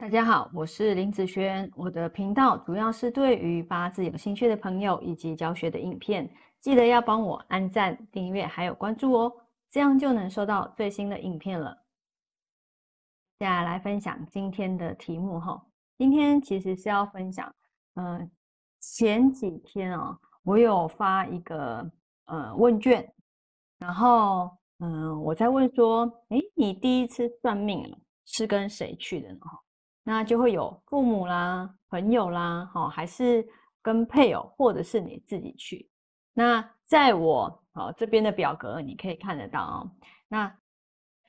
大家好，我是林子轩。我的频道主要是对于八字有兴趣的朋友以及教学的影片，记得要帮我按赞、订阅还有关注哦，这样就能收到最新的影片了。接下来分享今天的题目哈，今天其实是要分享，嗯，前几天啊，我有发一个呃问卷，然后嗯，我在问说，哎，你第一次算命是跟谁去的呢？那就会有父母啦、朋友啦，好，还是跟配偶，或者是你自己去。那在我好这边的表格，你可以看得到哦。那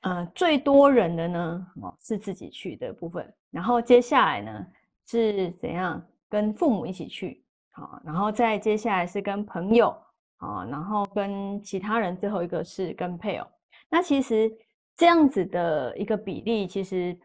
呃，最多人的呢，哦，是自己去的部分。然后接下来呢，是怎样跟父母一起去？好，然后再接下来是跟朋友，啊，然后跟其他人，最后一个是跟配偶。那其实这样子的一个比例，其实。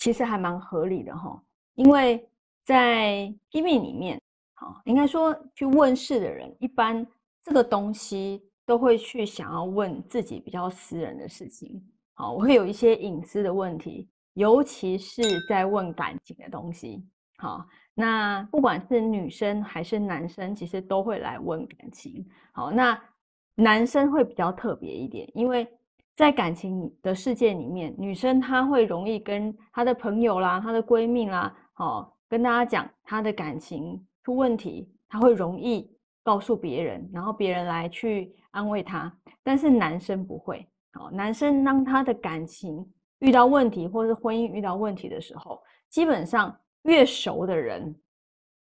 其实还蛮合理的哈，因为在批命里面，好，应该说去问事的人，一般这个东西都会去想要问自己比较私人的事情，好，我会有一些隐私的问题，尤其是在问感情的东西，好，那不管是女生还是男生，其实都会来问感情，好，那男生会比较特别一点，因为。在感情的世界里面，女生她会容易跟她的朋友啦、她的闺蜜啦，哦，跟大家讲她的感情出问题，她会容易告诉别人，然后别人来去安慰她。但是男生不会，哦，男生当他的感情遇到问题，或是婚姻遇到问题的时候，基本上越熟的人，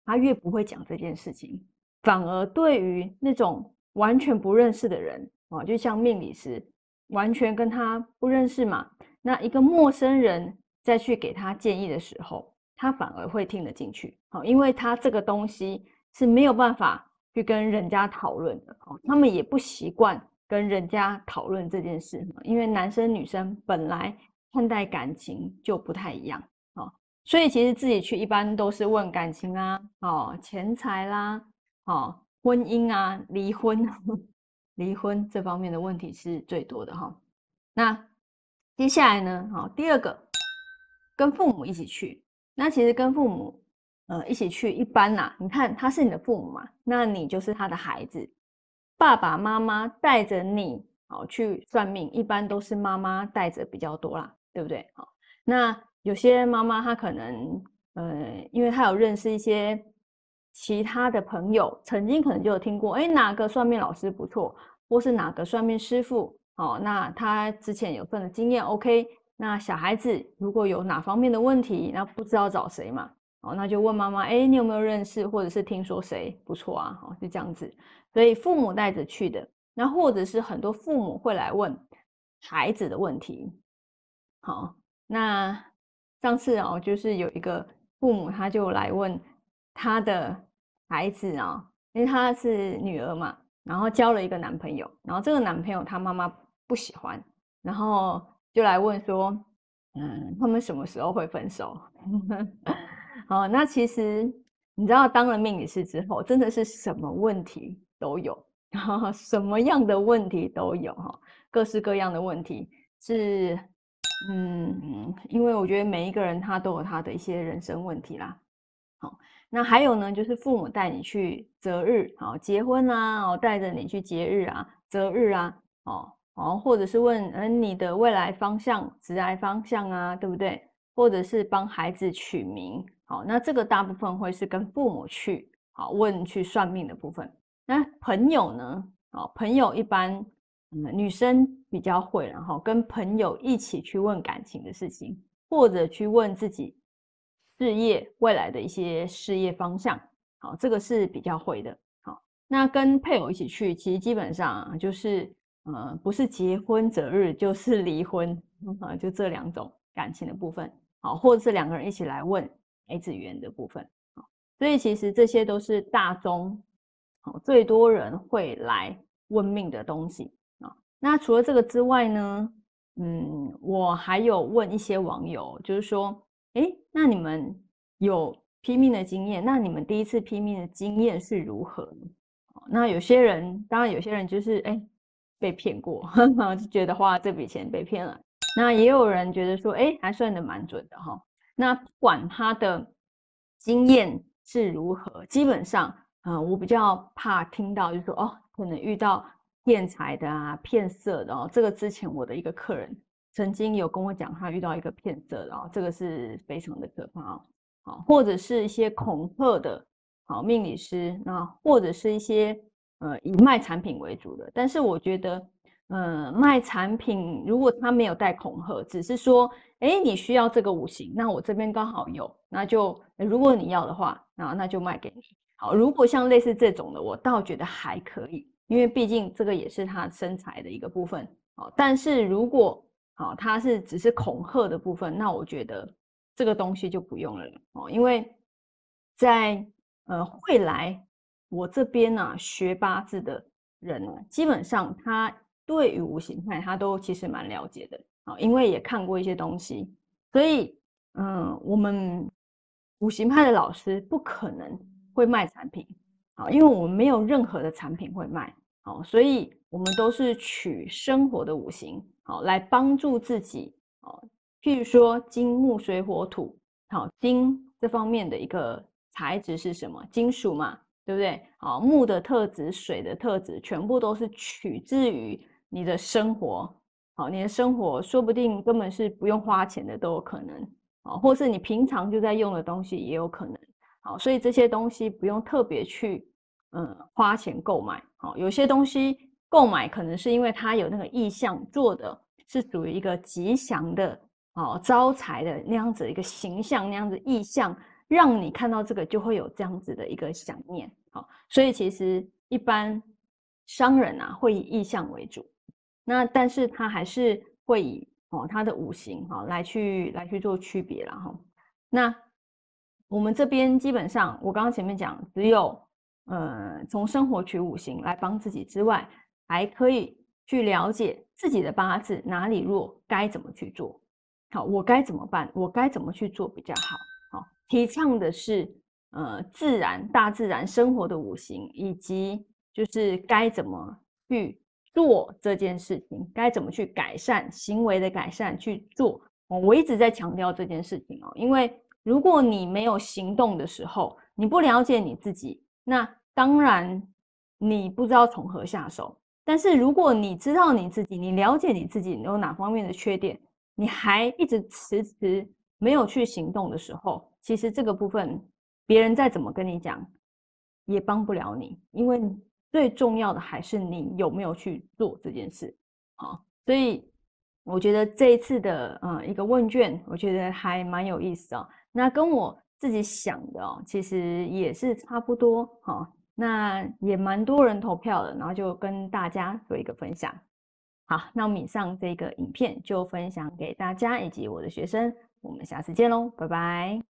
他越不会讲这件事情，反而对于那种完全不认识的人，哦，就像命理师。完全跟他不认识嘛？那一个陌生人再去给他建议的时候，他反而会听得进去。好，因为他这个东西是没有办法去跟人家讨论的。哦，他们也不习惯跟人家讨论这件事，因为男生女生本来看待感情就不太一样。哦，所以其实自己去一般都是问感情啊，哦，钱财啦，哦，婚姻啊，离婚。离婚这方面的问题是最多的哈，那接下来呢？好，第二个跟父母一起去，那其实跟父母呃一起去，一般呐，你看他是你的父母嘛，那你就是他的孩子，爸爸妈妈带着你好去算命，一般都是妈妈带着比较多啦，对不对？好，那有些妈妈她可能呃，因为她有认识一些。其他的朋友曾经可能就有听过，哎，哪个算命老师不错，或是哪个算命师傅，哦，那他之前有份的经验，OK。那小孩子如果有哪方面的问题，那不知道找谁嘛，哦，那就问妈妈，哎，你有没有认识，或者是听说谁不错啊？哦，就这样子。所以父母带着去的，那或者是很多父母会来问孩子的问题。好，那上次哦，就是有一个父母他就来问。他的孩子啊，因为他是女儿嘛，然后交了一个男朋友，然后这个男朋友他妈妈不喜欢，然后就来问说，嗯，他们什么时候会分手？好，那其实你知道，当了命理师之后，真的是什么问题都有，什么样的问题都有哈，各式各样的问题是，嗯，因为我觉得每一个人他都有他的一些人生问题啦，好。那还有呢，就是父母带你去择日，好结婚啊，哦带着你去节日啊、择日啊，哦哦，或者是问嗯你的未来方向、职业方向啊，对不对？或者是帮孩子取名，好，那这个大部分会是跟父母去好问去算命的部分。那朋友呢？哦，朋友一般嗯女生比较会，然后跟朋友一起去问感情的事情，或者去问自己。事业未来的一些事业方向，好，这个是比较会的。好，那跟配偶一起去，其实基本上就是，呃，不是结婚择日，就是离婚，啊，就这两种感情的部分，好，或者是两个人一起来问孩子缘的部分，好，所以其实这些都是大宗，好，最多人会来问命的东西啊。那除了这个之外呢，嗯，我还有问一些网友，就是说。哎，那你们有拼命的经验？那你们第一次拼命的经验是如何呢？那有些人，当然有些人就是哎被骗过，就觉得花这笔钱被骗了。那也有人觉得说，哎，还算的蛮准的哈。那不管他的经验是如何，基本上，嗯，我比较怕听到就是说，哦，可能遇到骗财的啊、骗色的哦。这个之前我的一个客人曾经有跟我讲，他遇到一个骗色的哦，这个是非常的可怕哦。好，或者是一些恐吓的，好命理师，那或者是一些呃以卖产品为主的，但是我觉得。呃，卖产品如果他没有带恐吓，只是说，哎，你需要这个五行，那我这边刚好有，那就如果你要的话，那那就卖给你。好，如果像类似这种的，我倒觉得还可以，因为毕竟这个也是他身材的一个部分。好，但是如果好，他是只是恐吓的部分，那我觉得这个东西就不用了哦，因为在呃会来我这边呢学八字的人呢，基本上他。对于五行派，他都其实蛮了解的啊，因为也看过一些东西，所以嗯，我们五行派的老师不可能会卖产品啊，因为我们没有任何的产品会卖，好，所以我们都是取生活的五行好来帮助自己哦，譬如说金木水火土，好，金这方面的一个材质是什么？金属嘛，对不对？好，木的特质、水的特质，全部都是取自于。你的生活，好，你的生活说不定根本是不用花钱的都有可能，哦，或是你平常就在用的东西也有可能，好，所以这些东西不用特别去，嗯，花钱购买，好，有些东西购买可能是因为它有那个意向做的是属于一个吉祥的，哦，招财的那样子一个形象，那样子意向，让你看到这个就会有这样子的一个想念，好，所以其实一般商人啊会以意向为主。那但是他还是会以哦他的五行哈来去来去做区别了哈。那我们这边基本上，我刚刚前面讲，只有呃从生活取五行来帮自己之外，还可以去了解自己的八字哪里弱，该怎么去做。好，我该怎么办？我该怎么去做比较好？好，提倡的是呃自然大自然生活的五行，以及就是该怎么去。做这件事情该怎么去改善行为的改善去做，我一直在强调这件事情哦，因为如果你没有行动的时候，你不了解你自己，那当然你不知道从何下手。但是如果你知道你自己，你了解你自己有哪方面的缺点，你还一直迟迟没有去行动的时候，其实这个部分别人再怎么跟你讲，也帮不了你，因为。最重要的还是你有没有去做这件事，好，所以我觉得这一次的呃一个问卷，我觉得还蛮有意思哦。那跟我自己想的哦，其实也是差不多哈。那也蛮多人投票的，然后就跟大家做一个分享。好，那我们以上这个影片就分享给大家以及我的学生，我们下次见喽，拜拜。